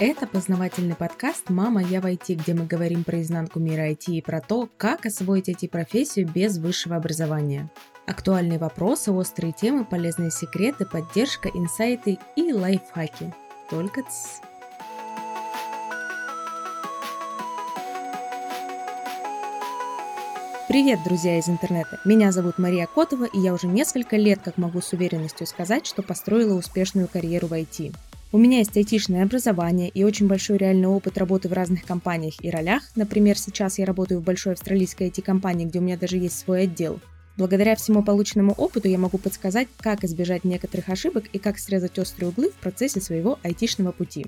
Это познавательный подкаст «Мама, я в IT», где мы говорим про изнанку мира IT и про то, как освоить IT-профессию без высшего образования. Актуальные вопросы, острые темы, полезные секреты, поддержка, инсайты и лайфхаки. Только ц. Привет, друзья из интернета! Меня зовут Мария Котова, и я уже несколько лет как могу с уверенностью сказать, что построила успешную карьеру в IT. У меня есть айтишное образование и очень большой реальный опыт работы в разных компаниях и ролях. Например, сейчас я работаю в большой австралийской IT-компании, где у меня даже есть свой отдел. Благодаря всему полученному опыту я могу подсказать, как избежать некоторых ошибок и как срезать острые углы в процессе своего айтишного пути.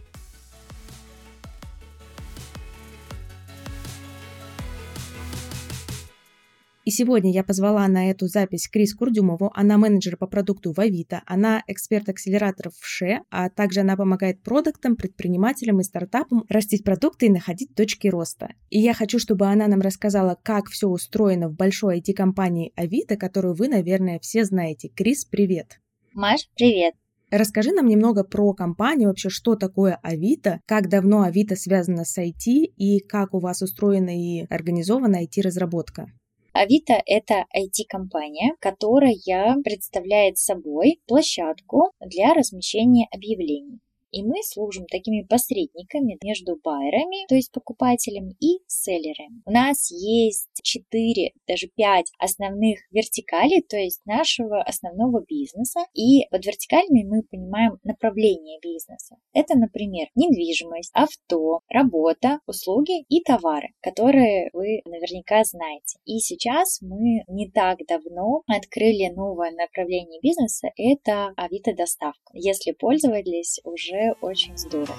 И сегодня я позвала на эту запись Крис Курдюмову. Она менеджер по продукту в Авито, она эксперт акселераторов в ШЕ, а также она помогает продуктам, предпринимателям и стартапам растить продукты и находить точки роста. И я хочу, чтобы она нам рассказала, как все устроено в большой IT-компании Авито, которую вы, наверное, все знаете. Крис, привет! Маш, привет! Расскажи нам немного про компанию, вообще, что такое Авито, как давно Авито связано с IT и как у вас устроена и организована IT-разработка. Авито – это IT-компания, которая представляет собой площадку для размещения объявлений. И мы служим такими посредниками между байерами, то есть покупателями, и селлерами. У нас есть 4, даже 5 основных вертикалей, то есть нашего основного бизнеса. И под вертикалями мы понимаем направление бизнеса. Это, например, недвижимость, авто, работа, услуги и товары, которые вы наверняка знаете. И сейчас мы не так давно открыли новое направление бизнеса, это Авито доставка. Если пользовались, уже очень здорово.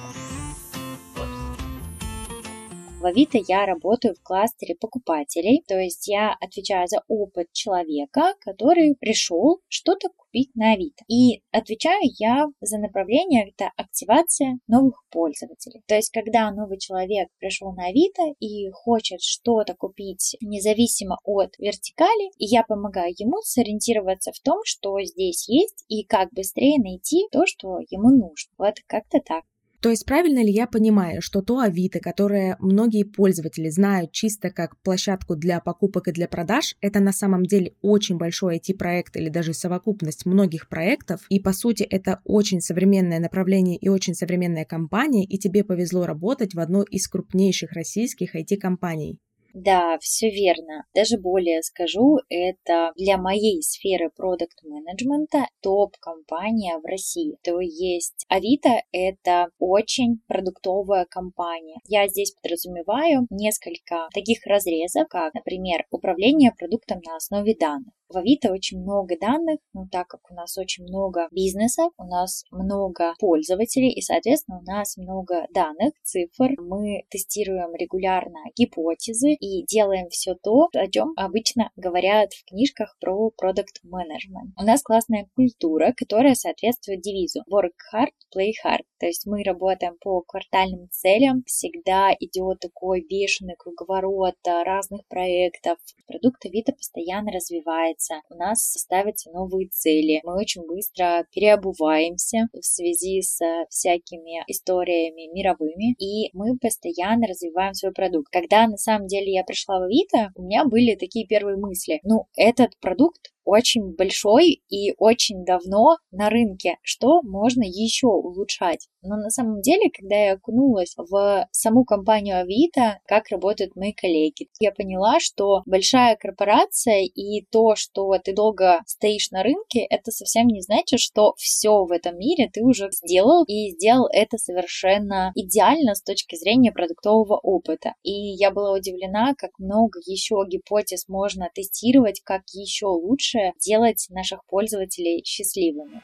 В Авито я работаю в кластере покупателей, то есть я отвечаю за опыт человека, который пришел что-то купить на Авито. И отвечаю я за направление, это активация новых пользователей. То есть, когда новый человек пришел на Авито и хочет что-то купить независимо от вертикали, я помогаю ему сориентироваться в том, что здесь есть, и как быстрее найти то, что ему нужно. Вот как-то так. То есть правильно ли я понимаю, что то Авито, которое многие пользователи знают чисто как площадку для покупок и для продаж, это на самом деле очень большой IT-проект или даже совокупность многих проектов, и по сути это очень современное направление и очень современная компания, и тебе повезло работать в одной из крупнейших российских IT-компаний. Да, все верно. Даже более скажу, это для моей сферы продукт менеджмента топ-компания в России. То есть Авито это очень продуктовая компания. Я здесь подразумеваю несколько таких разрезов, как, например, управление продуктом на основе данных. В Авито очень много данных, но так как у нас очень много бизнесов, у нас много пользователей и, соответственно, у нас много данных, цифр, мы тестируем регулярно гипотезы и делаем все то, о чем обычно говорят в книжках про продукт менеджмент. У нас классная культура, которая соответствует девизу work hard, play hard. То есть мы работаем по квартальным целям, всегда идет такой бешеный круговорот разных проектов. Продукт Авито постоянно развивается меняется, у нас ставятся новые цели, мы очень быстро переобуваемся в связи с всякими историями мировыми, и мы постоянно развиваем свой продукт. Когда на самом деле я пришла в Авито, у меня были такие первые мысли, ну, этот продукт очень большой и очень давно на рынке, что можно еще улучшать. Но на самом деле, когда я окунулась в саму компанию Авито, как работают мои коллеги, я поняла, что большая корпорация и то, что ты долго стоишь на рынке, это совсем не значит, что все в этом мире ты уже сделал и сделал это совершенно идеально с точки зрения продуктового опыта. И я была удивлена, как много еще гипотез можно тестировать, как еще лучше делать наших пользователей счастливыми.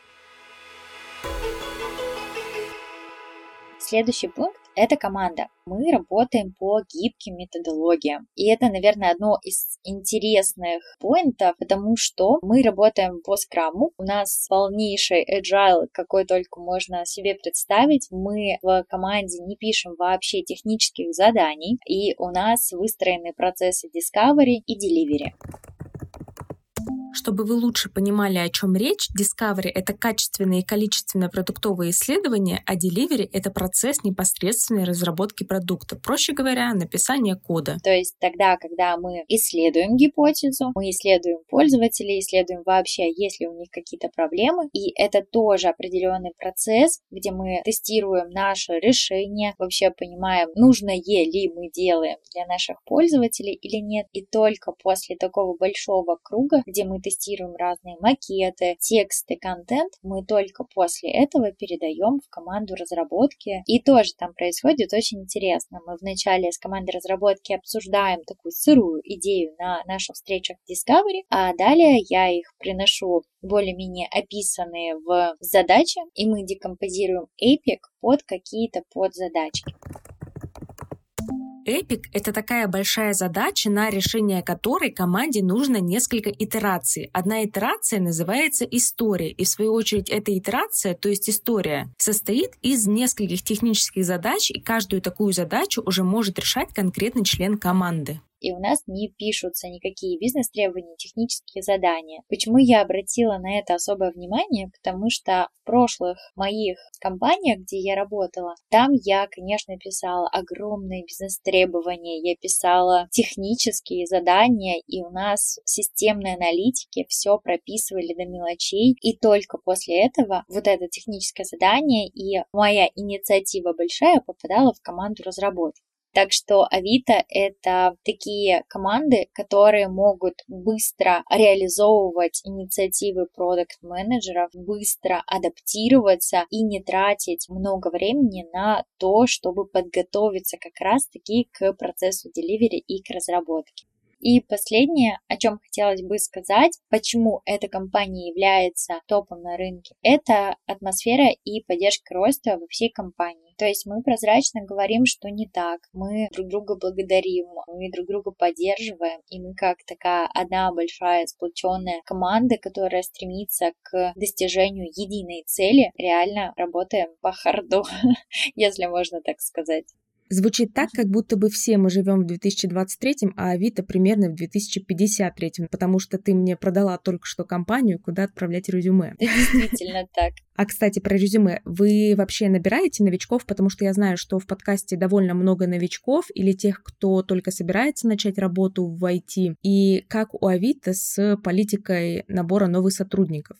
Следующий пункт – это команда. Мы работаем по гибким методологиям. И это, наверное, одно из интересных поинтов, потому что мы работаем по скраму. У нас полнейший agile, какой только можно себе представить. Мы в команде не пишем вообще технических заданий. И у нас выстроены процессы discovery и delivery. Чтобы вы лучше понимали, о чем речь, Discovery — это качественные и количественные продуктовые исследования, а Delivery — это процесс непосредственной разработки продукта. Проще говоря, написание кода. То есть тогда, когда мы исследуем гипотезу, мы исследуем пользователей, исследуем вообще, есть ли у них какие-то проблемы, и это тоже определенный процесс, где мы тестируем наше решение, вообще понимаем, нужно ли мы делаем для наших пользователей или нет, и только после такого большого круга, где мы тестируем разные макеты, тексты, контент, мы только после этого передаем в команду разработки. И тоже там происходит очень интересно. Мы вначале с командой разработки обсуждаем такую сырую идею на наших встречах Discovery, а далее я их приношу более-менее описанные в задачи, и мы декомпозируем Epic под какие-то подзадачки. Эпик — это такая большая задача, на решение которой команде нужно несколько итераций. Одна итерация называется история, и в свою очередь эта итерация, то есть история, состоит из нескольких технических задач, и каждую такую задачу уже может решать конкретный член команды и у нас не пишутся никакие бизнес-требования, технические задания. Почему я обратила на это особое внимание? Потому что в прошлых моих компаниях, где я работала, там я, конечно, писала огромные бизнес-требования, я писала технические задания, и у нас в системной аналитике все прописывали до мелочей, и только после этого вот это техническое задание и моя инициатива большая попадала в команду разработки. Так что Авито — это такие команды, которые могут быстро реализовывать инициативы продукт-менеджеров, быстро адаптироваться и не тратить много времени на то, чтобы подготовиться как раз-таки к процессу delivery и к разработке. И последнее, о чем хотелось бы сказать, почему эта компания является топом на рынке, это атмосфера и поддержка роста во всей компании. То есть мы прозрачно говорим, что не так, мы друг друга благодарим, мы друг друга поддерживаем, и мы как такая одна большая сплоченная команда, которая стремится к достижению единой цели, реально работаем по харду, если можно так сказать. Звучит так, как будто бы все мы живем в 2023, а Авито примерно в 2053, потому что ты мне продала только что компанию, куда отправлять резюме. Действительно так. А, кстати, про резюме. Вы вообще набираете новичков, потому что я знаю, что в подкасте довольно много новичков или тех, кто только собирается начать работу в IT. И как у Авито с политикой набора новых сотрудников?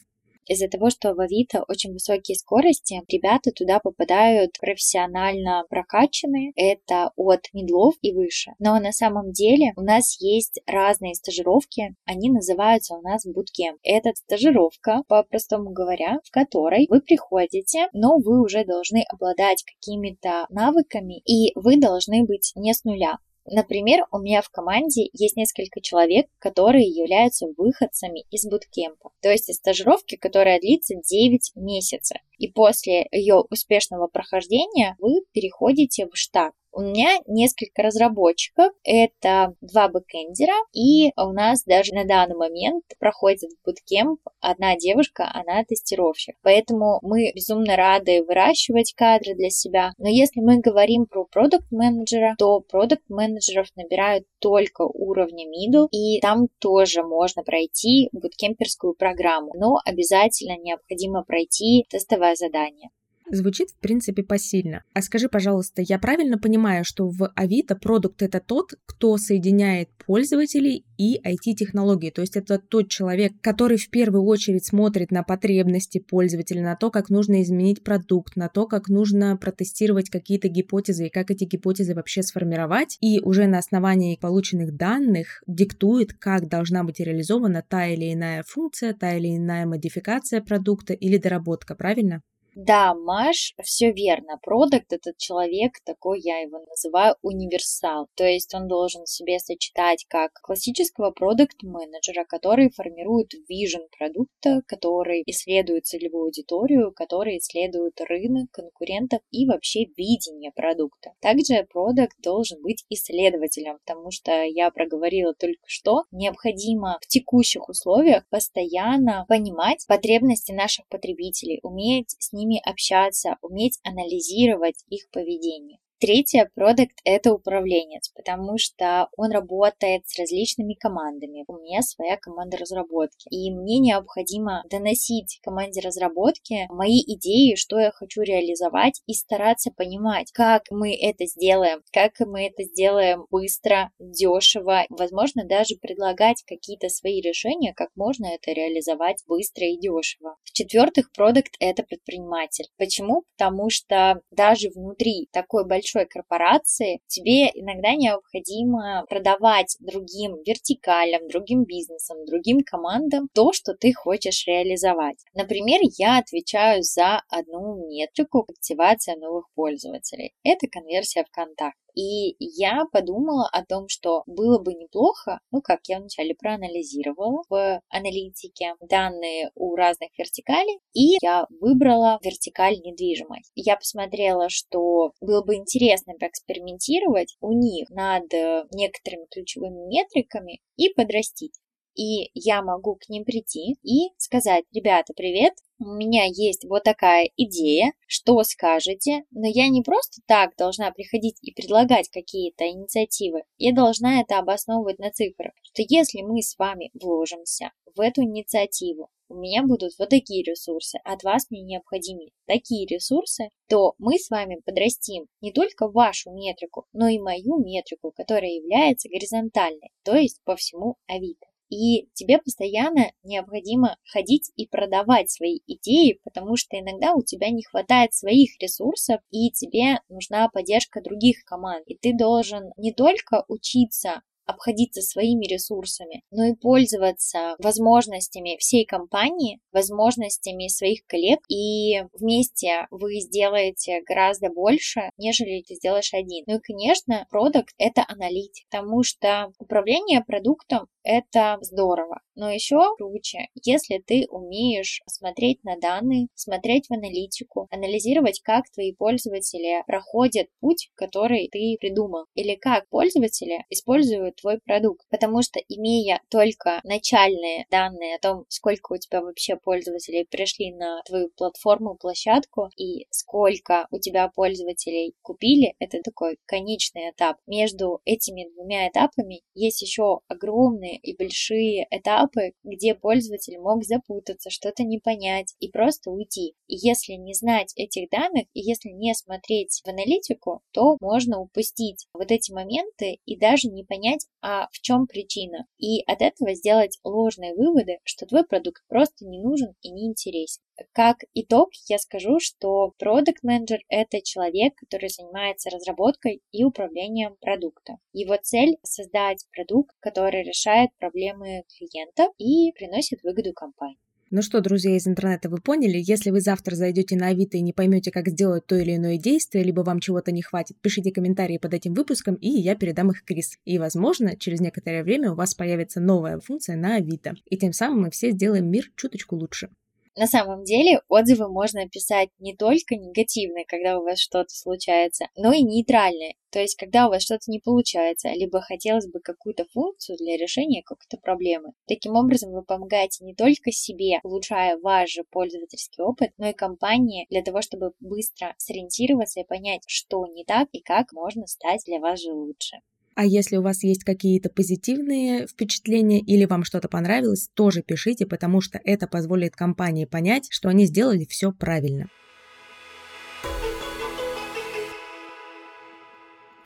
Из-за того, что в Авито очень высокие скорости, ребята туда попадают профессионально прокачанные, это от медлов и выше. Но на самом деле у нас есть разные стажировки, они называются у нас буткем. Это стажировка, по-простому говоря, в которой вы приходите, но вы уже должны обладать какими-то навыками, и вы должны быть не с нуля. Например, у меня в команде есть несколько человек, которые являются выходцами из буткемпа, то есть из стажировки, которая длится 9 месяцев. И после ее успешного прохождения вы переходите в штат. У меня несколько разработчиков, это два бэкэндера, и у нас даже на данный момент проходит буткемп одна девушка, она тестировщик. Поэтому мы безумно рады выращивать кадры для себя. Но если мы говорим про продукт-менеджера, то продукт-менеджеров набирают только уровня middle, и там тоже можно пройти буткемперскую программу, но обязательно необходимо пройти тестовое задание звучит, в принципе, посильно. А скажи, пожалуйста, я правильно понимаю, что в Авито продукт — это тот, кто соединяет пользователей и IT-технологии? То есть это тот человек, который в первую очередь смотрит на потребности пользователя, на то, как нужно изменить продукт, на то, как нужно протестировать какие-то гипотезы и как эти гипотезы вообще сформировать, и уже на основании полученных данных диктует, как должна быть реализована та или иная функция, та или иная модификация продукта или доработка, правильно? Да, Маш, все верно. Продукт этот человек, такой я его называю, универсал. То есть он должен в себе сочетать как классического продукт-менеджера, который формирует вижен продукта, который исследует целевую аудиторию, который исследует рынок, конкурентов и вообще видение продукта. Также продукт должен быть исследователем, потому что я проговорила только что, необходимо в текущих условиях постоянно понимать потребности наших потребителей, уметь с ними ними общаться, уметь анализировать их поведение. Третье, продукт — это управленец, потому что он работает с различными командами. У меня своя команда разработки, и мне необходимо доносить команде разработки мои идеи, что я хочу реализовать, и стараться понимать, как мы это сделаем, как мы это сделаем быстро, дешево, возможно, даже предлагать какие-то свои решения, как можно это реализовать быстро и дешево. В-четвертых, продукт — это предприниматель. Почему? Потому что даже внутри такой большой большой корпорации, тебе иногда необходимо продавать другим вертикалям, другим бизнесам, другим командам то, что ты хочешь реализовать. Например, я отвечаю за одну метрику активация новых пользователей. Это конверсия ВКонтакте. И я подумала о том, что было бы неплохо, ну как я вначале проанализировала в аналитике данные у разных вертикалей, и я выбрала вертикаль недвижимость. Я посмотрела, что было бы интересно поэкспериментировать у них над некоторыми ключевыми метриками и подрастить и я могу к ним прийти и сказать, ребята, привет, у меня есть вот такая идея, что скажете, но я не просто так должна приходить и предлагать какие-то инициативы, я должна это обосновывать на цифрах, что если мы с вами вложимся в эту инициативу, у меня будут вот такие ресурсы, от вас мне необходимы такие ресурсы, то мы с вами подрастим не только вашу метрику, но и мою метрику, которая является горизонтальной, то есть по всему Авито. И тебе постоянно необходимо ходить и продавать свои идеи, потому что иногда у тебя не хватает своих ресурсов, и тебе нужна поддержка других команд. И ты должен не только учиться обходиться своими ресурсами, но и пользоваться возможностями всей компании, возможностями своих коллег, и вместе вы сделаете гораздо больше, нежели ты сделаешь один. Ну и, конечно, продукт — это аналитик, потому что управление продуктом — это здорово, но еще круче, если ты умеешь смотреть на данные, смотреть в аналитику, анализировать, как твои пользователи проходят путь, который ты придумал, или как пользователи используют твой продукт. Потому что имея только начальные данные о том, сколько у тебя вообще пользователей пришли на твою платформу, площадку и сколько у тебя пользователей купили, это такой конечный этап. Между этими двумя этапами есть еще огромные и большие этапы, где пользователь мог запутаться, что-то не понять и просто уйти. И если не знать этих данных, и если не смотреть в аналитику, то можно упустить вот эти моменты и даже не понять, а в чем причина. И от этого сделать ложные выводы, что твой продукт просто не нужен и не интересен. Как итог, я скажу, что продукт менеджер это человек, который занимается разработкой и управлением продукта. Его цель создать продукт, который решает проблемы клиента и приносит выгоду компании. Ну что, друзья из интернета, вы поняли? Если вы завтра зайдете на Авито и не поймете, как сделать то или иное действие, либо вам чего-то не хватит, пишите комментарии под этим выпуском, и я передам их Крис. И, возможно, через некоторое время у вас появится новая функция на Авито. И тем самым мы все сделаем мир чуточку лучше. На самом деле отзывы можно писать не только негативные, когда у вас что-то случается, но и нейтральные. То есть, когда у вас что-то не получается, либо хотелось бы какую-то функцию для решения какой-то проблемы. Таким образом, вы помогаете не только себе, улучшая ваш же пользовательский опыт, но и компании для того, чтобы быстро сориентироваться и понять, что не так и как можно стать для вас же лучше. А если у вас есть какие-то позитивные впечатления или вам что-то понравилось, тоже пишите, потому что это позволит компании понять, что они сделали все правильно.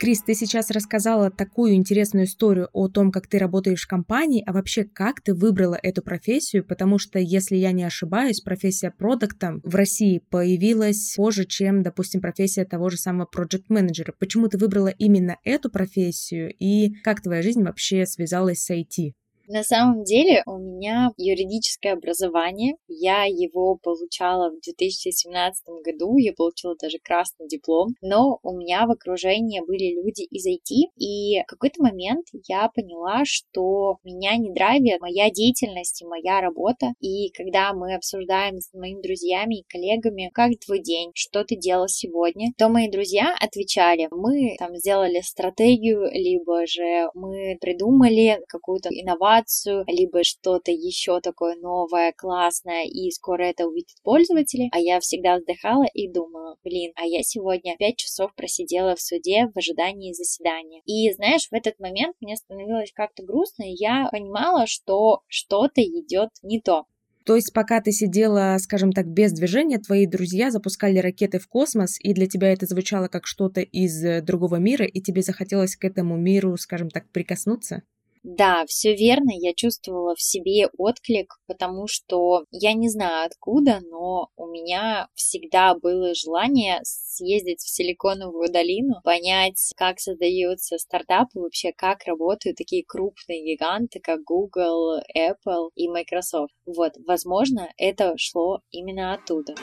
Крис, ты сейчас рассказала такую интересную историю о том, как ты работаешь в компании, а вообще как ты выбрала эту профессию, потому что, если я не ошибаюсь, профессия продукта в России появилась позже, чем, допустим, профессия того же самого проект менеджера Почему ты выбрала именно эту профессию и как твоя жизнь вообще связалась с IT? На самом деле у меня юридическое образование. Я его получала в 2017 году. Я получила даже красный диплом. Но у меня в окружении были люди из IT. И в какой-то момент я поняла, что меня не драйвит моя деятельность и моя работа. И когда мы обсуждаем с моими друзьями и коллегами, как твой день, что ты делал сегодня, то мои друзья отвечали, мы там сделали стратегию, либо же мы придумали какую-то инновацию, инновацию, либо что-то еще такое новое, классное, и скоро это увидят пользователи. А я всегда вздыхала и думала, блин, а я сегодня 5 часов просидела в суде в ожидании заседания. И знаешь, в этот момент мне становилось как-то грустно, и я понимала, что что-то идет не то. То есть пока ты сидела, скажем так, без движения, твои друзья запускали ракеты в космос, и для тебя это звучало как что-то из э, другого мира, и тебе захотелось к этому миру, скажем так, прикоснуться? Да, все верно, я чувствовала в себе отклик, потому что я не знаю откуда, но у меня всегда было желание съездить в Силиконовую долину, понять, как создаются стартапы, вообще как работают такие крупные гиганты, как Google, Apple и Microsoft. Вот, возможно, это шло именно оттуда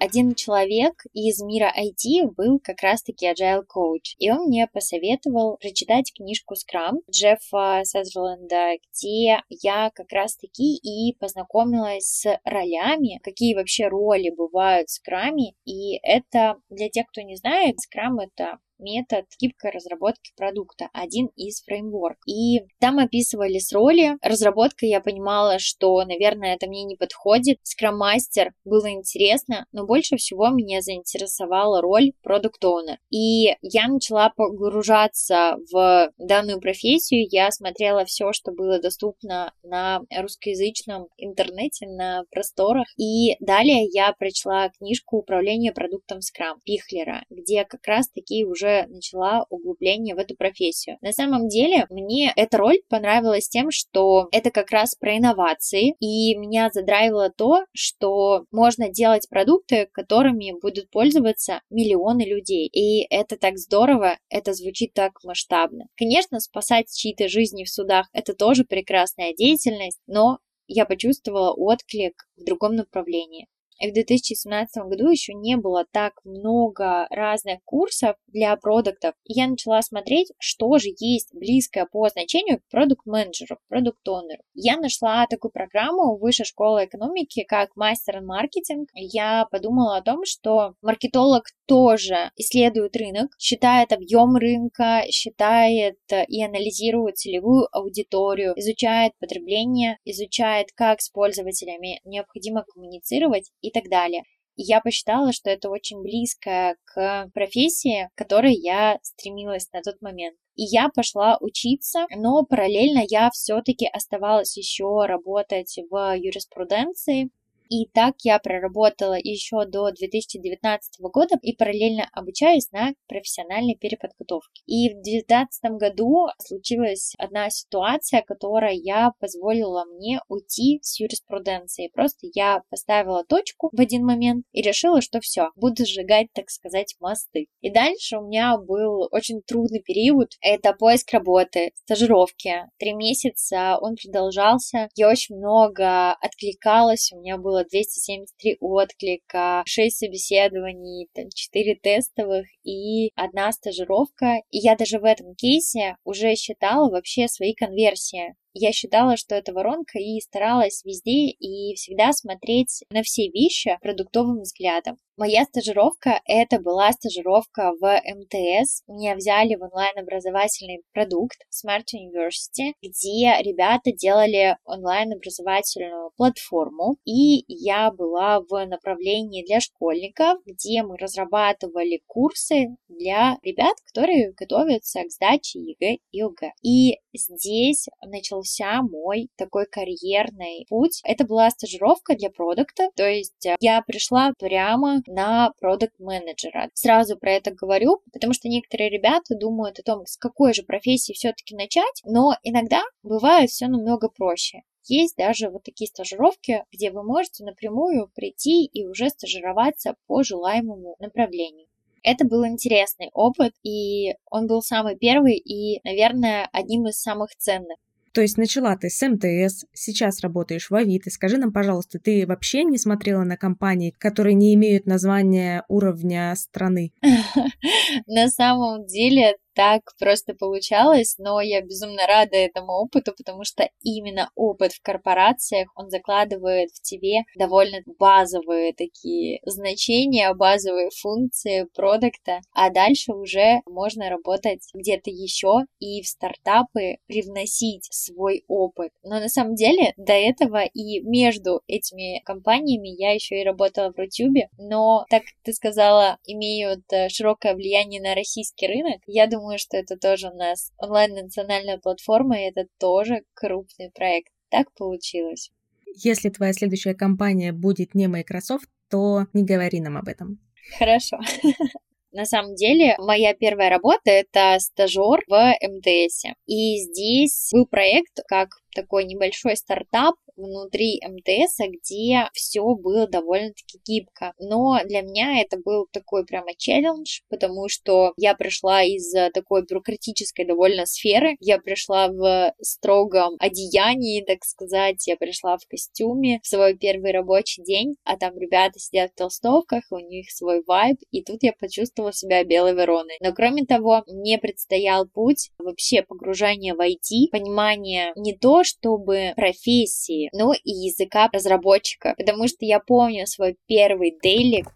один человек из мира IT был как раз-таки agile coach, и он мне посоветовал прочитать книжку Scrum Джеффа Сазерленда, где я как раз-таки и познакомилась с ролями, какие вообще роли бывают в скраме, и это для тех, кто не знает, скрам это метод гибкой разработки продукта, один из фреймворк. И там описывались роли. Разработка я понимала, что, наверное, это мне не подходит. Скрам-мастер было интересно, но больше всего меня заинтересовала роль продукт оунер И я начала погружаться в данную профессию. Я смотрела все, что было доступно на русскоязычном интернете, на просторах. И далее я прочла книжку «Управление продуктом Scrum» Пихлера, где как раз таки уже уже начала углубление в эту профессию. На самом деле, мне эта роль понравилась тем, что это как раз про инновации, и меня задраивало то, что можно делать продукты, которыми будут пользоваться миллионы людей. И это так здорово, это звучит так масштабно. Конечно, спасать чьи-то жизни в судах – это тоже прекрасная деятельность, но я почувствовала отклик в другом направлении. И в 2017 году еще не было так много разных курсов для продуктов. И я начала смотреть, что же есть близкое по значению к продукт-менеджеру, продукт-онеру. Я нашла такую программу в Высшей школе экономики, как мастер маркетинг. Я подумала о том, что маркетолог тоже исследует рынок, считает объем рынка, считает и анализирует целевую аудиторию, изучает потребление, изучает, как с пользователями необходимо коммуницировать и так далее. И я посчитала, что это очень близко к профессии, к которой я стремилась на тот момент. И я пошла учиться, но параллельно я все-таки оставалась еще работать в юриспруденции, и так я проработала еще до 2019 года и параллельно обучаюсь на профессиональной переподготовке. И в 2019 году случилась одна ситуация, которая я позволила мне уйти с юриспруденции. Просто я поставила точку в один момент и решила, что все, буду сжигать, так сказать, мосты. И дальше у меня был очень трудный период. Это поиск работы, стажировки. Три месяца он продолжался. Я очень много откликалась, у меня было было 273 отклика, 6 собеседований, там, 4 тестовых и одна стажировка. И я даже в этом кейсе уже считала вообще свои конверсии я считала, что это воронка и старалась везде и всегда смотреть на все вещи продуктовым взглядом. Моя стажировка — это была стажировка в МТС. Меня взяли в онлайн-образовательный продукт Smart University, где ребята делали онлайн-образовательную платформу. И я была в направлении для школьников, где мы разрабатывали курсы для ребят, которые готовятся к сдаче ЕГЭ и ОГЭ. И здесь начал начался мой такой карьерный путь. Это была стажировка для продакта, то есть э, я пришла прямо на продакт-менеджера Сразу про это говорю, потому что некоторые ребята думают о том, с какой же профессии все-таки начать, но иногда бывает все намного проще. Есть даже вот такие стажировки, где вы можете напрямую прийти и уже стажироваться по желаемому направлению. Это был интересный опыт, и он был самый первый и, наверное, одним из самых ценных. То есть начала ты с МТС, сейчас работаешь в Авито. Скажи нам, пожалуйста, ты вообще не смотрела на компании, которые не имеют названия уровня страны? На самом деле так просто получалось, но я безумно рада этому опыту, потому что именно опыт в корпорациях, он закладывает в тебе довольно базовые такие значения, базовые функции продукта, а дальше уже можно работать где-то еще и в стартапы привносить свой опыт. Но на самом деле до этого и между этими компаниями я еще и работала в Рутюбе, но так ты сказала, имеют э, широкое влияние на российский рынок, я думаю, что это тоже у нас онлайн-национальная платформа, и это тоже крупный проект. Так получилось. Если твоя следующая компания будет не Microsoft, то не говори нам об этом. Хорошо. На самом деле, моя первая работа — это стажер в МТС. И здесь был проект как такой небольшой стартап внутри МТС, где все было довольно-таки гибко. Но для меня это был такой прямо челлендж, потому что я пришла из такой бюрократической довольно сферы. Я пришла в строгом одеянии, так сказать. Я пришла в костюме в свой первый рабочий день, а там ребята сидят в толстовках, у них свой вайб, и тут я почувствовала себя белой вороной. Но кроме того, мне предстоял путь вообще погружения в IT, понимание не то, чтобы профессии, но и языка разработчика, потому что я помню свой первый дейлик,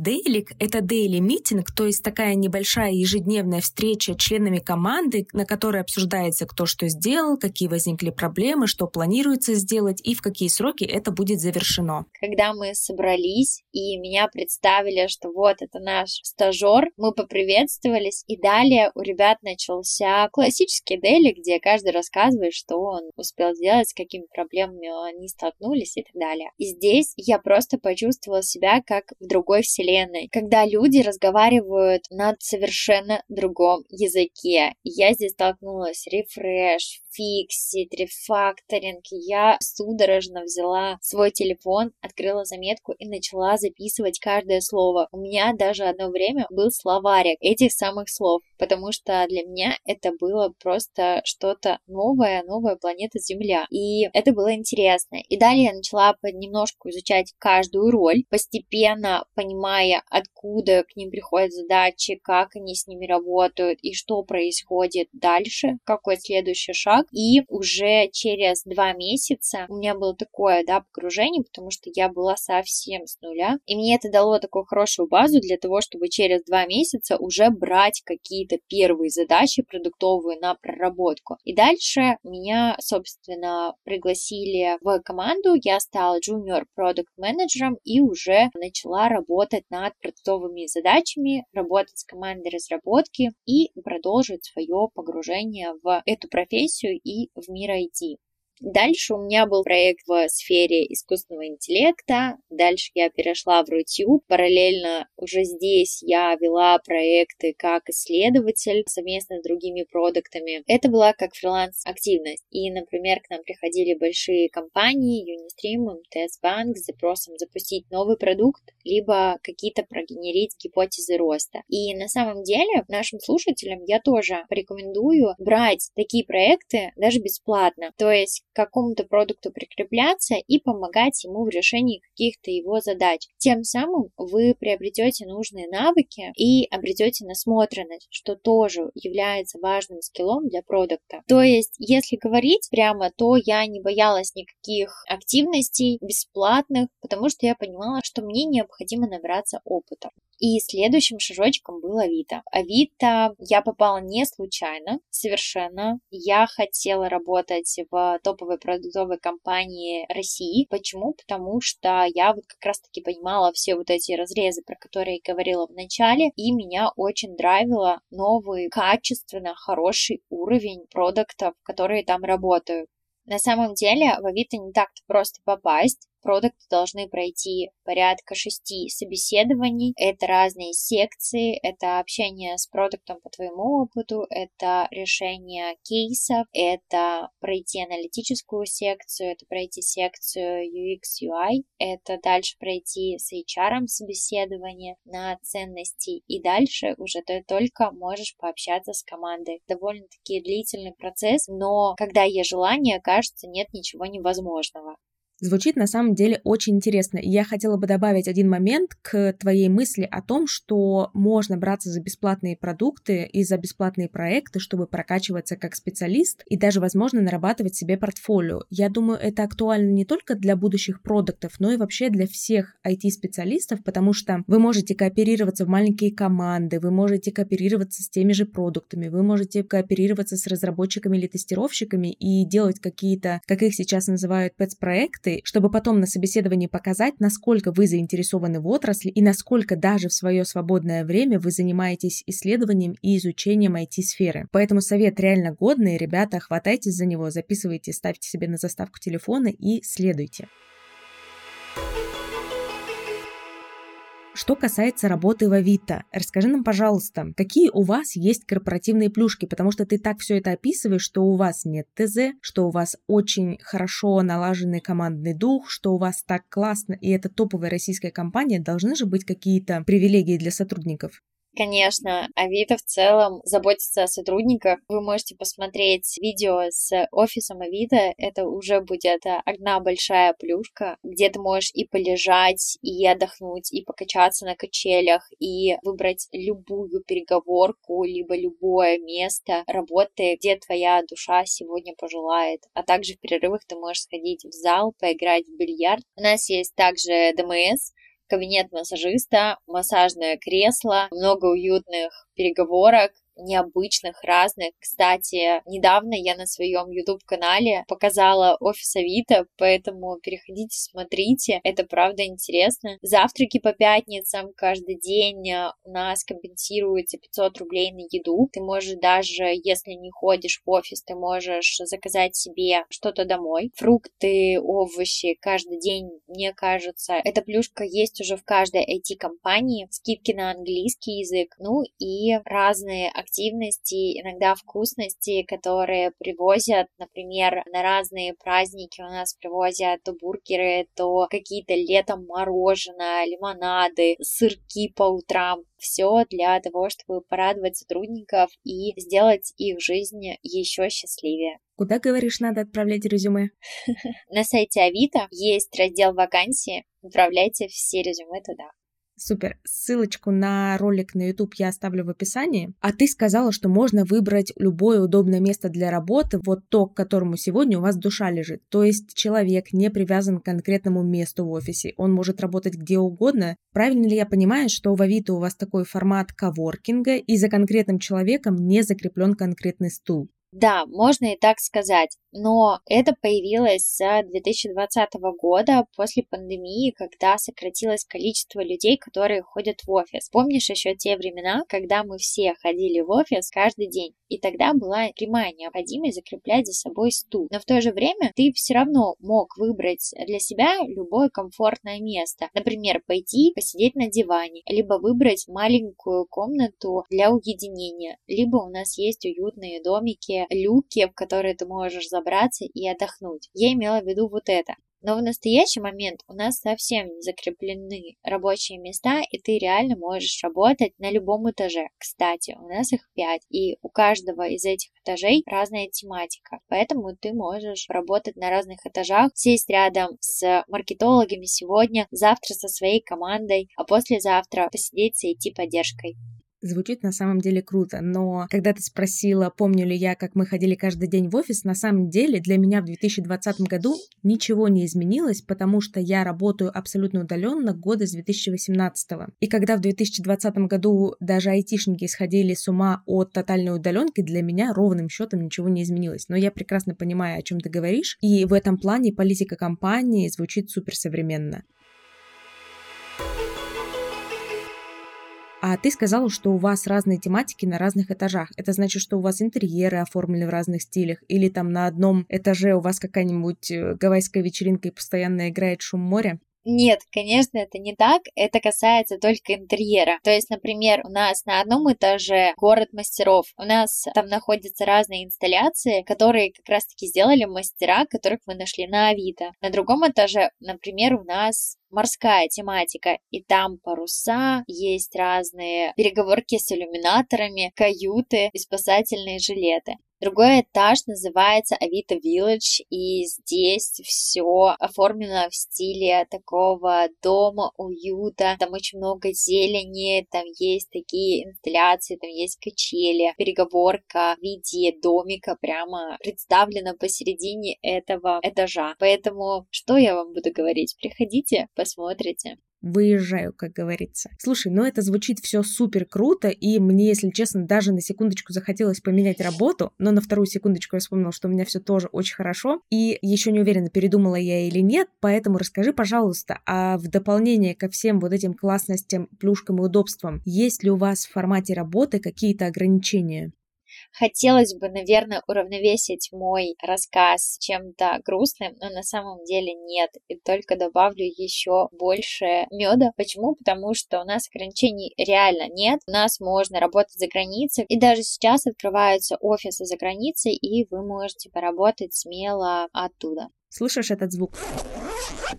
Дейлик — это дейли митинг, то есть такая небольшая ежедневная встреча членами команды, на которой обсуждается, кто что сделал, какие возникли проблемы, что планируется сделать и в какие сроки это будет завершено. Когда мы собрались и меня представили, что вот это наш стажер, мы поприветствовались, и далее у ребят начался классический дейли, где каждый рассказывает, что он успел сделать, с какими проблемами они столкнулись и так далее. И здесь я просто почувствовала себя как в другой вселенной вселенной, когда люди разговаривают на совершенно другом языке. Я здесь столкнулась рефреш, фиксит, рефакторинг. Я судорожно взяла свой телефон, открыла заметку и начала записывать каждое слово. У меня даже одно время был словарик этих самых слов, потому что для меня это было просто что-то новое, новая планета Земля. И это было интересно. И далее я начала понемножку изучать каждую роль, постепенно понимая, откуда к ним приходят задачи, как они с ними работают и что происходит дальше, какой следующий шаг. И уже через два месяца у меня было такое, да, погружение, потому что я была совсем с нуля. И мне это дало такую хорошую базу для того, чтобы через два месяца уже брать какие-то первые задачи продуктовые на проработку. И дальше меня, собственно, пригласили в команду. Я стала junior продукт менеджером и уже начала работать над продуктовыми задачами, работать с командой разработки и продолжить свое погружение в эту профессию и в мир IT. Дальше у меня был проект в сфере искусственного интеллекта. Дальше я перешла в Рутюб. Параллельно уже здесь я вела проекты как исследователь совместно с другими продуктами. Это была как фриланс-активность. И, например, к нам приходили большие компании, Unistream, МТС Банк с запросом запустить новый продукт, либо какие-то прогенерить гипотезы роста. И на самом деле нашим слушателям я тоже порекомендую брать такие проекты даже бесплатно. То есть к какому-то продукту прикрепляться и помогать ему в решении каких-то его задач. Тем самым вы приобретете нужные навыки и обретете насмотренность, что тоже является важным скиллом для продукта. То есть, если говорить прямо, то я не боялась никаких активностей бесплатных, потому что я понимала, что мне необходимо набраться опыта. И следующим шажочком был Авито. Авито я попала не случайно, совершенно. Я хотела работать в топовой продуктовой компании России. Почему? Потому что я вот как раз-таки понимала все вот эти разрезы, про которые я говорила в начале, и меня очень драйвило новый, качественно хороший уровень продуктов, которые там работают. На самом деле в Авито не так-то просто попасть продукты должны пройти порядка шести собеседований. Это разные секции, это общение с продуктом по твоему опыту, это решение кейсов, это пройти аналитическую секцию, это пройти секцию UX, UI, это дальше пройти с HR собеседование на ценности, и дальше уже ты только можешь пообщаться с командой. Довольно-таки длительный процесс, но когда есть желание, кажется, нет ничего невозможного. Звучит на самом деле очень интересно. Я хотела бы добавить один момент к твоей мысли о том, что можно браться за бесплатные продукты и за бесплатные проекты, чтобы прокачиваться как специалист и даже, возможно, нарабатывать себе портфолио. Я думаю, это актуально не только для будущих продуктов, но и вообще для всех IT-специалистов, потому что вы можете кооперироваться в маленькие команды, вы можете кооперироваться с теми же продуктами, вы можете кооперироваться с разработчиками или тестировщиками и делать какие-то, как их сейчас называют, пэтс-проекты, чтобы потом на собеседовании показать, насколько вы заинтересованы в отрасли и насколько даже в свое свободное время вы занимаетесь исследованием и изучением IT-сферы. Поэтому совет реально годный, ребята, хватайтесь за него, записывайте, ставьте себе на заставку телефона и следуйте. Что касается работы в Авито, расскажи нам, пожалуйста, какие у вас есть корпоративные плюшки, потому что ты так все это описываешь, что у вас нет ТЗ, что у вас очень хорошо налаженный командный дух, что у вас так классно, и это топовая российская компания, должны же быть какие-то привилегии для сотрудников. Конечно, Авито в целом заботится о сотрудниках. Вы можете посмотреть видео с офисом Авито. Это уже будет одна большая плюшка, где ты можешь и полежать, и отдохнуть, и покачаться на качелях, и выбрать любую переговорку, либо любое место работы, где твоя душа сегодня пожелает. А также в перерывах ты можешь сходить в зал, поиграть в бильярд. У нас есть также ДМС, кабинет массажиста, массажное кресло, много уютных переговорок, необычных, разных. Кстати, недавно я на своем YouTube-канале показала офис Авито, поэтому переходите, смотрите, это правда интересно. Завтраки по пятницам каждый день э, у нас компенсируется 500 рублей на еду. Ты можешь даже, если не ходишь в офис, ты можешь заказать себе что-то домой. Фрукты, овощи каждый день, мне кажется, эта плюшка есть уже в каждой IT-компании. Скидки на английский язык, ну и разные активности активности, иногда вкусности, которые привозят, например, на разные праздники у нас привозят то бургеры, то какие-то летом мороженое, лимонады, сырки по утрам. Все для того, чтобы порадовать сотрудников и сделать их жизнь еще счастливее. Куда, говоришь, надо отправлять резюме? На сайте Авито есть раздел вакансии. Отправляйте все резюме туда. Супер. Ссылочку на ролик на YouTube я оставлю в описании. А ты сказала, что можно выбрать любое удобное место для работы, вот то, к которому сегодня у вас душа лежит. То есть человек не привязан к конкретному месту в офисе. Он может работать где угодно. Правильно ли я понимаю, что в Авито у вас такой формат коворкинга, и за конкретным человеком не закреплен конкретный стул? Да, можно и так сказать, но это появилось с 2020 года после пандемии, когда сократилось количество людей, которые ходят в офис. Помнишь еще те времена, когда мы все ходили в офис каждый день, и тогда была прямая необходимость закреплять за собой стул. Но в то же время ты все равно мог выбрать для себя любое комфортное место. Например, пойти посидеть на диване, либо выбрать маленькую комнату для уединения, либо у нас есть уютные домики люки, в которые ты можешь забраться и отдохнуть. Я имела в виду вот это. Но в настоящий момент у нас совсем не закреплены рабочие места, и ты реально можешь работать на любом этаже. Кстати, у нас их пять, и у каждого из этих этажей разная тематика. Поэтому ты можешь работать на разных этажах, сесть рядом с маркетологами сегодня, завтра со своей командой, а послезавтра посидеть с IT-поддержкой. Звучит на самом деле круто, но когда ты спросила, помню ли я, как мы ходили каждый день в офис, на самом деле для меня в 2020 году ничего не изменилось, потому что я работаю абсолютно удаленно года с 2018. И когда в 2020 году даже айтишники сходили с ума от тотальной удаленки, для меня ровным счетом ничего не изменилось. Но я прекрасно понимаю, о чем ты говоришь, и в этом плане политика компании звучит суперсовременно. А ты сказала, что у вас разные тематики на разных этажах. Это значит, что у вас интерьеры оформлены в разных стилях? Или там на одном этаже у вас какая-нибудь э, гавайская вечеринка и постоянно играет шум моря? Нет, конечно, это не так. Это касается только интерьера. То есть, например, у нас на одном этаже город мастеров. У нас там находятся разные инсталляции, которые как раз-таки сделали мастера, которых мы нашли на Авито. На другом этаже, например, у нас морская тематика, и там паруса, есть разные переговорки с иллюминаторами, каюты и спасательные жилеты. Другой этаж называется Авито Village, и здесь все оформлено в стиле такого дома, уюта. Там очень много зелени, там есть такие инсталляции, там есть качели, переговорка в виде домика прямо представлена посередине этого этажа. Поэтому что я вам буду говорить? Приходите, посмотрите выезжаю, как говорится. Слушай, ну это звучит все супер круто, и мне, если честно, даже на секундочку захотелось поменять работу, но на вторую секундочку я вспомнила, что у меня все тоже очень хорошо, и еще не уверена, передумала я или нет, поэтому расскажи, пожалуйста, а в дополнение ко всем вот этим классностям, плюшкам и удобствам, есть ли у вас в формате работы какие-то ограничения? Хотелось бы, наверное, уравновесить мой рассказ чем-то грустным, но на самом деле нет. И только добавлю еще больше меда. Почему? Потому что у нас ограничений реально нет. У нас можно работать за границей. И даже сейчас открываются офисы за границей, и вы можете поработать смело оттуда. Слышишь этот звук?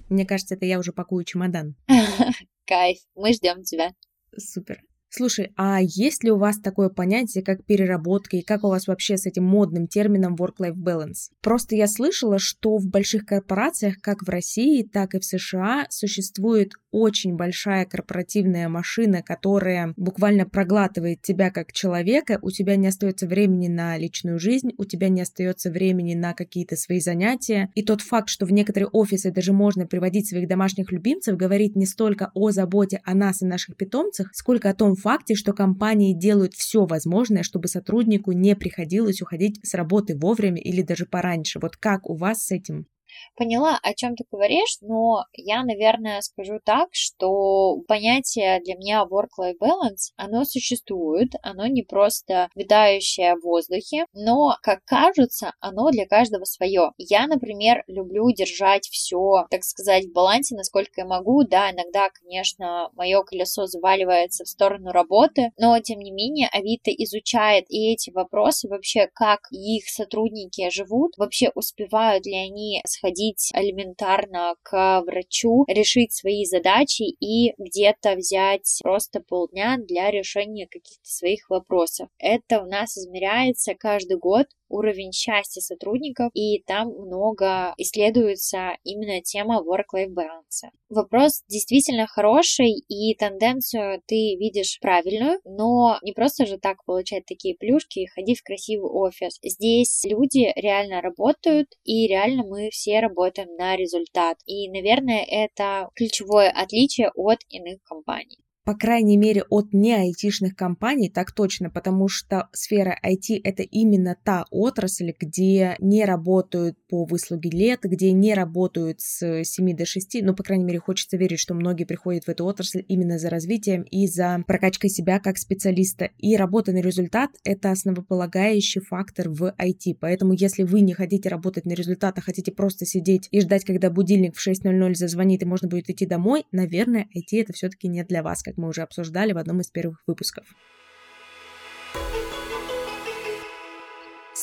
Мне кажется, это я уже пакую чемодан. Кайф. Мы ждем тебя. Супер. Слушай, а есть ли у вас такое понятие, как переработка, и как у вас вообще с этим модным термином work-life balance? Просто я слышала, что в больших корпорациях, как в России, так и в США, существует очень большая корпоративная машина, которая буквально проглатывает тебя как человека, у тебя не остается времени на личную жизнь, у тебя не остается времени на какие-то свои занятия. И тот факт, что в некоторые офисы даже можно приводить своих домашних любимцев, говорит не столько о заботе о нас и наших питомцах, сколько о том факте, что компании делают все возможное, чтобы сотруднику не приходилось уходить с работы вовремя или даже пораньше. Вот как у вас с этим? Поняла, о чем ты говоришь, но я, наверное, скажу так, что понятие для меня work-life balance, оно существует, оно не просто витающее в воздухе, но, как кажется, оно для каждого свое. Я, например, люблю держать все, так сказать, в балансе, насколько я могу. Да, иногда, конечно, мое колесо заваливается в сторону работы, но, тем не менее, Авито изучает и эти вопросы вообще, как их сотрудники живут, вообще успевают ли они сходить сходить элементарно к врачу, решить свои задачи и где-то взять просто полдня для решения каких-то своих вопросов. Это у нас измеряется каждый год уровень счастья сотрудников, и там много исследуется именно тема work-life balance. Вопрос действительно хороший, и тенденцию ты видишь правильную, но не просто же так получать такие плюшки и ходить в красивый офис. Здесь люди реально работают, и реально мы все работаем на результат. И, наверное, это ключевое отличие от иных компаний по крайней мере, от не айтишных компаний, так точно, потому что сфера IT — это именно та отрасль, где не работают по выслуге лет, где не работают с 7 до 6, ну, по крайней мере, хочется верить, что многие приходят в эту отрасль именно за развитием и за прокачкой себя как специалиста. И работа на результат — это основополагающий фактор в IT, поэтому если вы не хотите работать на результат, а хотите просто сидеть и ждать, когда будильник в 6.00 зазвонит и можно будет идти домой, наверное, IT — это все-таки не для вас, как мы уже обсуждали в одном из первых выпусков.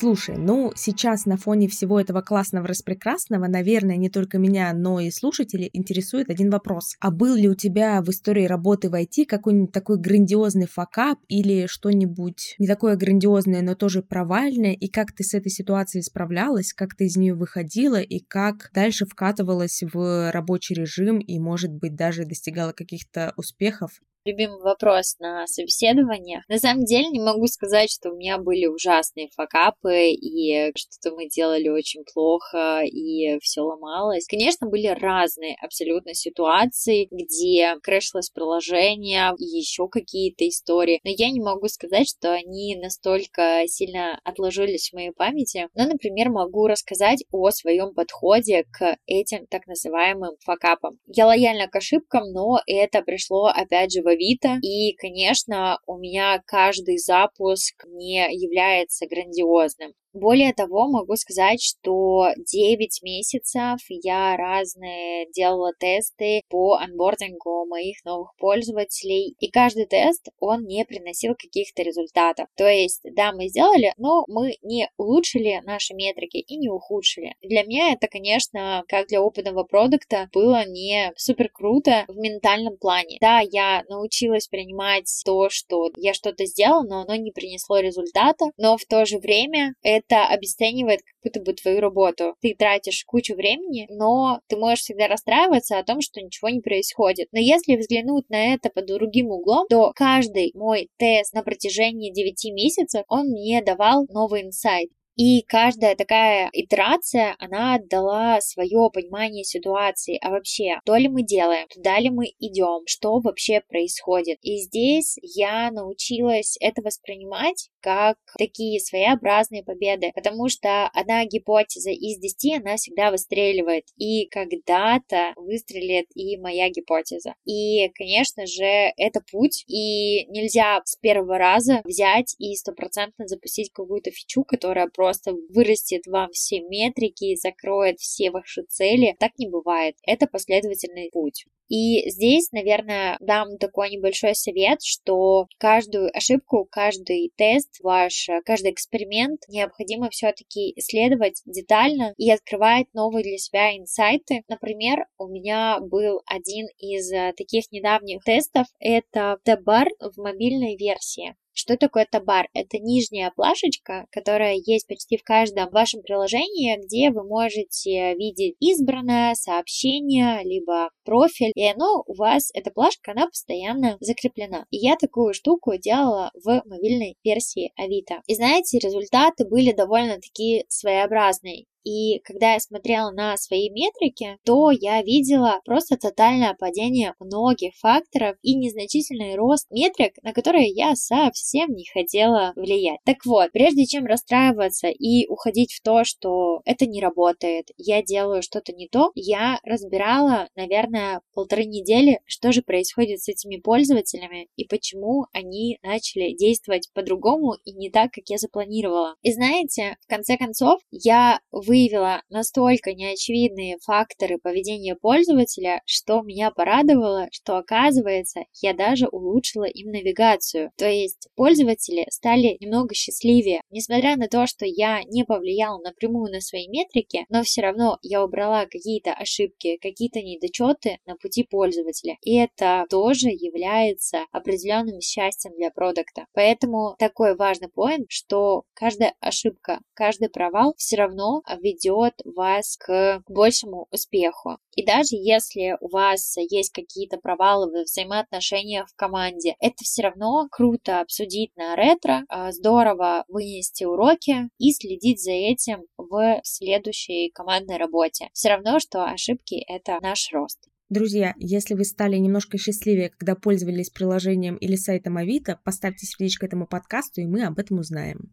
Слушай, ну сейчас на фоне всего этого классного распрекрасного, наверное, не только меня, но и слушателей интересует один вопрос. А был ли у тебя в истории работы в IT какой-нибудь такой грандиозный факап или что-нибудь не такое грандиозное, но тоже провальное, и как ты с этой ситуацией справлялась, как ты из нее выходила, и как дальше вкатывалась в рабочий режим и, может быть, даже достигала каких-то успехов? Любимый вопрос на собеседованиях. На самом деле не могу сказать, что у меня были ужасные факапы и что-то мы делали очень плохо и все ломалось. Конечно, были разные абсолютно ситуации, где крэшилось приложение и еще какие-то истории, но я не могу сказать, что они настолько сильно отложились в моей памяти. Но, например, могу рассказать о своем подходе к этим так называемым факапам. Я лояльна к ошибкам, но это пришло опять же в Авито. И, конечно, у меня каждый запуск не является грандиозным. Более того, могу сказать, что 9 месяцев я разные делала тесты по анбордингу моих новых пользователей, и каждый тест, он не приносил каких-то результатов. То есть, да, мы сделали, но мы не улучшили наши метрики и не ухудшили. Для меня это, конечно, как для опытного продукта, было не супер круто в ментальном плане. Да, я научилась принимать то, что я что-то сделала, но оно не принесло результата, но в то же время это это обесценивает как будто бы твою работу. Ты тратишь кучу времени, но ты можешь всегда расстраиваться о том, что ничего не происходит. Но если взглянуть на это под другим углом, то каждый мой тест на протяжении 9 месяцев, он мне давал новый инсайт. И каждая такая итерация, она дала свое понимание ситуации. А вообще, то ли мы делаем, туда ли мы идем, что вообще происходит. И здесь я научилась это воспринимать как такие своеобразные победы, потому что одна гипотеза из десяти, она всегда выстреливает, и когда-то выстрелит и моя гипотеза. И, конечно же, это путь, и нельзя с первого раза взять и стопроцентно запустить какую-то фичу, которая просто вырастет вам все метрики и закроет все ваши цели. Так не бывает. Это последовательный путь. И здесь, наверное, дам такой небольшой совет, что каждую ошибку, каждый тест, ваш, каждый эксперимент необходимо все-таки исследовать детально и открывать новые для себя инсайты. Например, у меня был один из э, таких недавних тестов, это табар в мобильной версии. Что такое табар? Это нижняя плашечка, которая есть почти в каждом вашем приложении, где вы можете видеть избранное сообщение, либо профиль, и оно у вас, эта плашка, она постоянно закреплена. И я такую штуку делала в мобильной версии Авито. И знаете, результаты были довольно-таки своеобразные. И когда я смотрела на свои метрики, то я видела просто тотальное падение многих факторов и незначительный рост метрик, на которые я совсем не хотела влиять. Так вот, прежде чем расстраиваться и уходить в то, что это не работает, я делаю что-то не то, я разбирала, наверное, полторы недели, что же происходит с этими пользователями и почему они начали действовать по-другому и не так, как я запланировала. И знаете, в конце концов, я вы выявила настолько неочевидные факторы поведения пользователя, что меня порадовало, что оказывается, я даже улучшила им навигацию. То есть пользователи стали немного счастливее. Несмотря на то, что я не повлияла напрямую на свои метрики, но все равно я убрала какие-то ошибки, какие-то недочеты на пути пользователя. И это тоже является определенным счастьем для продукта. Поэтому такой важный поинт, что каждая ошибка, каждый провал все равно ведет вас к большему успеху. И даже если у вас есть какие-то провалы в взаимоотношениях в команде, это все равно круто обсудить на ретро, а, здорово вынести уроки и следить за этим в следующей командной работе. Все равно, что ошибки — это наш рост. Друзья, если вы стали немножко счастливее, когда пользовались приложением или сайтом Авито, поставьте сердечко этому подкасту, и мы об этом узнаем.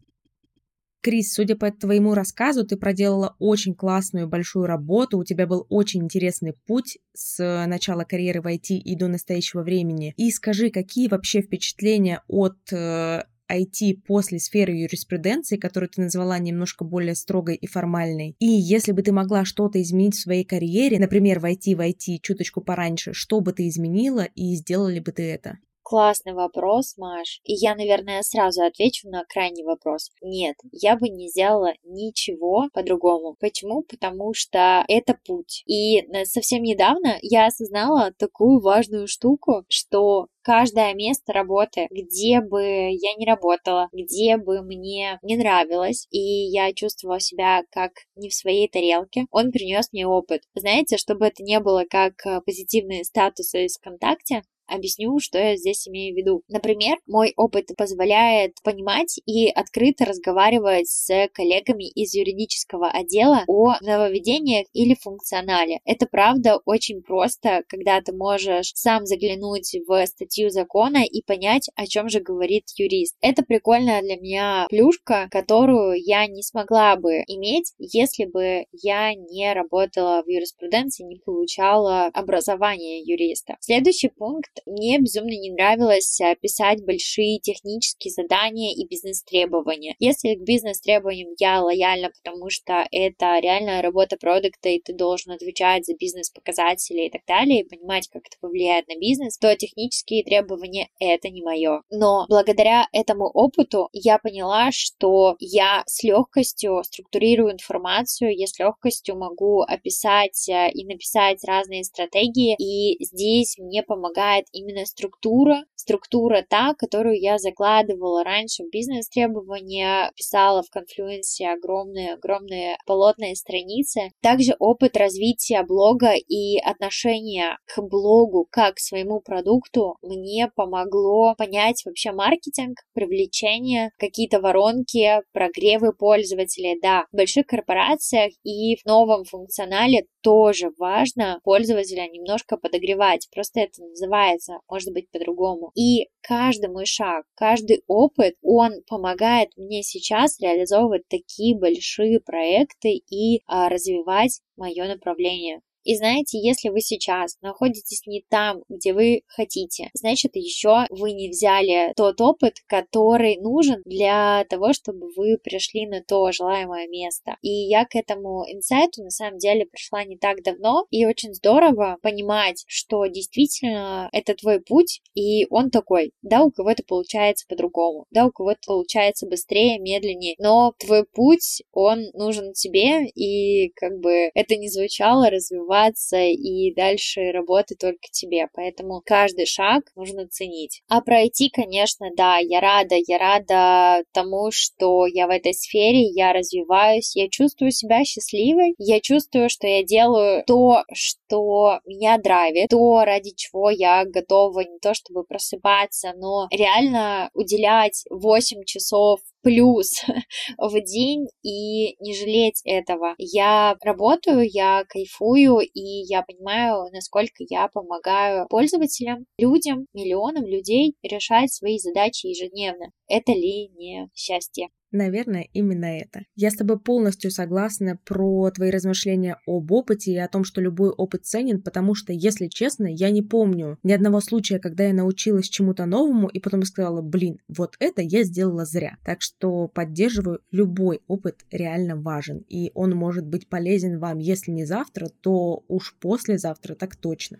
Крис, судя по твоему рассказу, ты проделала очень классную большую работу, у тебя был очень интересный путь с начала карьеры в IT и до настоящего времени. И скажи, какие вообще впечатления от IT э, после сферы юриспруденции, которую ты назвала немножко более строгой и формальной. И если бы ты могла что-то изменить в своей карьере, например, войти в IT чуточку пораньше, что бы ты изменила и сделали бы ты это? Классный вопрос, Маш. И я, наверное, сразу отвечу на крайний вопрос. Нет, я бы не сделала ничего по-другому. Почему? Потому что это путь. И э, совсем недавно я осознала такую важную штуку, что каждое место работы, где бы я ни работала, где бы мне не нравилось, и я чувствовала себя как не в своей тарелке, он принес мне опыт. Знаете, чтобы это не было как э, позитивные статусы из ВКонтакте, Объясню, что я здесь имею в виду. Например, мой опыт позволяет понимать и открыто разговаривать с коллегами из юридического отдела о нововведениях или функционале. Это правда очень просто, когда ты можешь сам заглянуть в статью закона и понять, о чем же говорит юрист. Это прикольная для меня плюшка, которую я не смогла бы иметь, если бы я не работала в юриспруденции, не получала образование юриста. Следующий пункт мне безумно не нравилось э, писать большие технические задания и бизнес-требования. Если к бизнес-требованиям я лояльна, потому что это реальная работа продукта, и ты должен отвечать за бизнес-показатели и так далее, и понимать, как это повлияет на бизнес, то технические требования — это не мое. Но благодаря этому опыту я поняла, что я с легкостью структурирую информацию, я с легкостью могу описать э, и написать разные стратегии, и здесь мне помогает именно структура, структура та, которую я закладывала раньше в бизнес-требования, писала в конфлюенсе огромные-огромные полотные страницы. Также опыт развития блога и отношения к блогу как к своему продукту мне помогло понять вообще маркетинг, привлечение, какие-то воронки, прогревы пользователей. Да, в больших корпорациях и в новом функционале тоже важно пользователя немножко подогревать. Просто это называется, может быть, по-другому. И каждый мой шаг, каждый опыт, он помогает мне сейчас реализовывать такие большие проекты и а, развивать мое направление. И знаете, если вы сейчас находитесь не там, где вы хотите, значит еще вы не взяли тот опыт, который нужен для того, чтобы вы пришли на то желаемое место. И я к этому инсайту на самом деле пришла не так давно, и очень здорово понимать, что действительно это твой путь, и он такой. Да, у кого-то получается по-другому, да, у кого-то получается быстрее, медленнее, но твой путь, он нужен тебе, и как бы это не звучало, развивать развиваться и дальше работать только тебе. Поэтому каждый шаг нужно ценить. А пройти, конечно, да, я рада, я рада тому, что я в этой сфере, я развиваюсь, я чувствую себя счастливой, я чувствую, что я делаю то, что меня драйвит, то, ради чего я готова не то чтобы просыпаться, но реально уделять 8 часов плюс в день и не жалеть этого. Я работаю, я кайфую, и я понимаю, насколько я помогаю пользователям, людям, миллионам людей решать свои задачи ежедневно. Это ли не счастье? Наверное, именно это. Я с тобой полностью согласна про твои размышления об опыте и о том, что любой опыт ценен, потому что, если честно, я не помню ни одного случая, когда я научилась чему-то новому и потом сказала, блин, вот это я сделала зря. Так что поддерживаю, любой опыт реально важен, и он может быть полезен вам, если не завтра, то уж послезавтра так точно.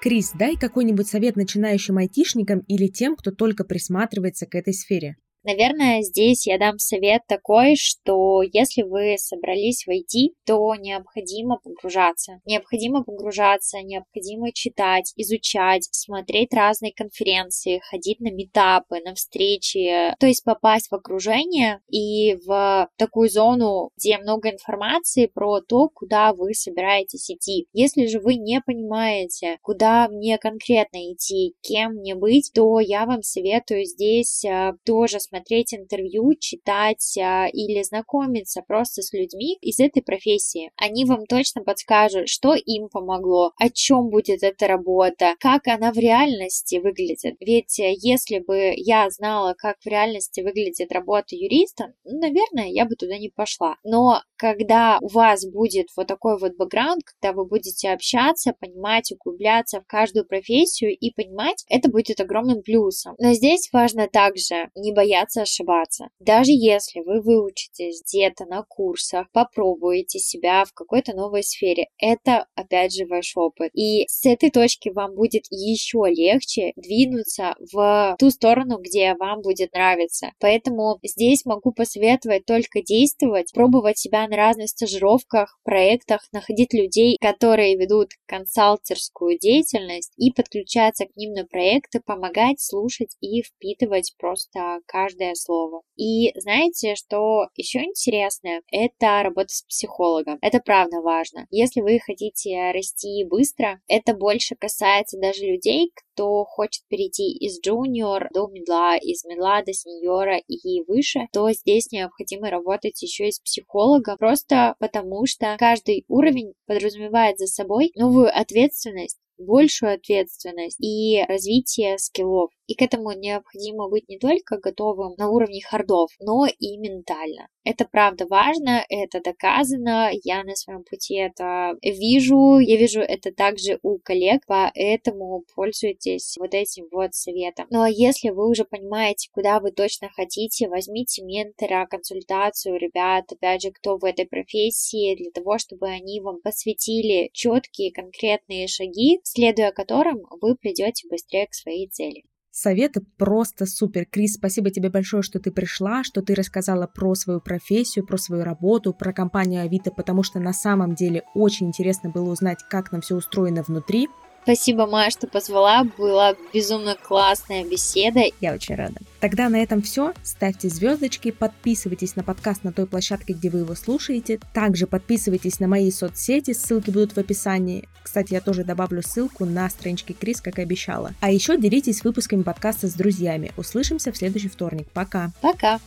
Крис, дай какой-нибудь совет начинающим айтишникам или тем, кто только присматривается к этой сфере. Наверное, здесь я дам совет такой, что если вы собрались войти, то необходимо погружаться. Необходимо погружаться, необходимо читать, изучать, смотреть разные конференции, ходить на метапы, на встречи, то есть попасть в окружение и в такую зону, где много информации про то, куда вы собираетесь идти. Если же вы не понимаете, куда мне конкретно идти, кем мне быть, то я вам советую здесь э, тоже смотреть интервью, читать а, или знакомиться просто с людьми из этой профессии. Они вам точно подскажут, что им помогло, о чем будет эта работа, как она в реальности выглядит. Ведь э, если бы я знала, как в реальности выглядит работа юриста, ну, наверное, я бы туда не пошла. Но когда у вас будет вот такой вот бэкграунд, когда вы будете общаться, понимать, углубляться в каждую профессию и понимать, это будет огромным плюсом. Но здесь важно также не бояться бояться ошибаться. Даже если вы выучитесь где-то на курсах, попробуете себя в какой-то новой сфере, это опять же ваш опыт. И с этой точки вам будет еще легче двинуться в ту сторону, где вам будет нравиться. Поэтому здесь могу посоветовать только действовать, пробовать себя на разных стажировках, проектах, находить людей, которые ведут консалтерскую деятельность и подключаться к ним на проекты, помогать, слушать и впитывать просто каждый каждое слово. И знаете, что еще интересное? Это работа с психологом. Это правда важно. Если вы хотите расти быстро, это больше касается даже людей, кто хочет перейти из джуниор до медла, из медла до сеньора и выше, то здесь необходимо работать еще и с психологом, просто потому что каждый уровень подразумевает за собой новую ответственность, большую ответственность и развитие скиллов. И к этому необходимо быть не только готовым на уровне хардов, но и ментально. Это правда важно, это доказано, я на своем пути это вижу, я вижу это также у коллег, поэтому пользуйтесь вот этим вот советом. Ну а если вы уже понимаете, куда вы точно хотите, возьмите ментора, консультацию ребят, опять же, кто в этой профессии, для того, чтобы они вам посвятили четкие конкретные шаги, следуя которым вы придете быстрее к своей цели. Советы просто супер. Крис, спасибо тебе большое, что ты пришла, что ты рассказала про свою профессию, про свою работу, про компанию Авито, потому что на самом деле очень интересно было узнать, как нам все устроено внутри. Спасибо, Майя, что позвала. Была безумно классная беседа. Я очень рада. Тогда на этом все. Ставьте звездочки, подписывайтесь на подкаст на той площадке, где вы его слушаете. Также подписывайтесь на мои соцсети, ссылки будут в описании. Кстати, я тоже добавлю ссылку на страничке Крис, как и обещала. А еще делитесь выпусками подкаста с друзьями. Услышимся в следующий вторник. Пока. Пока.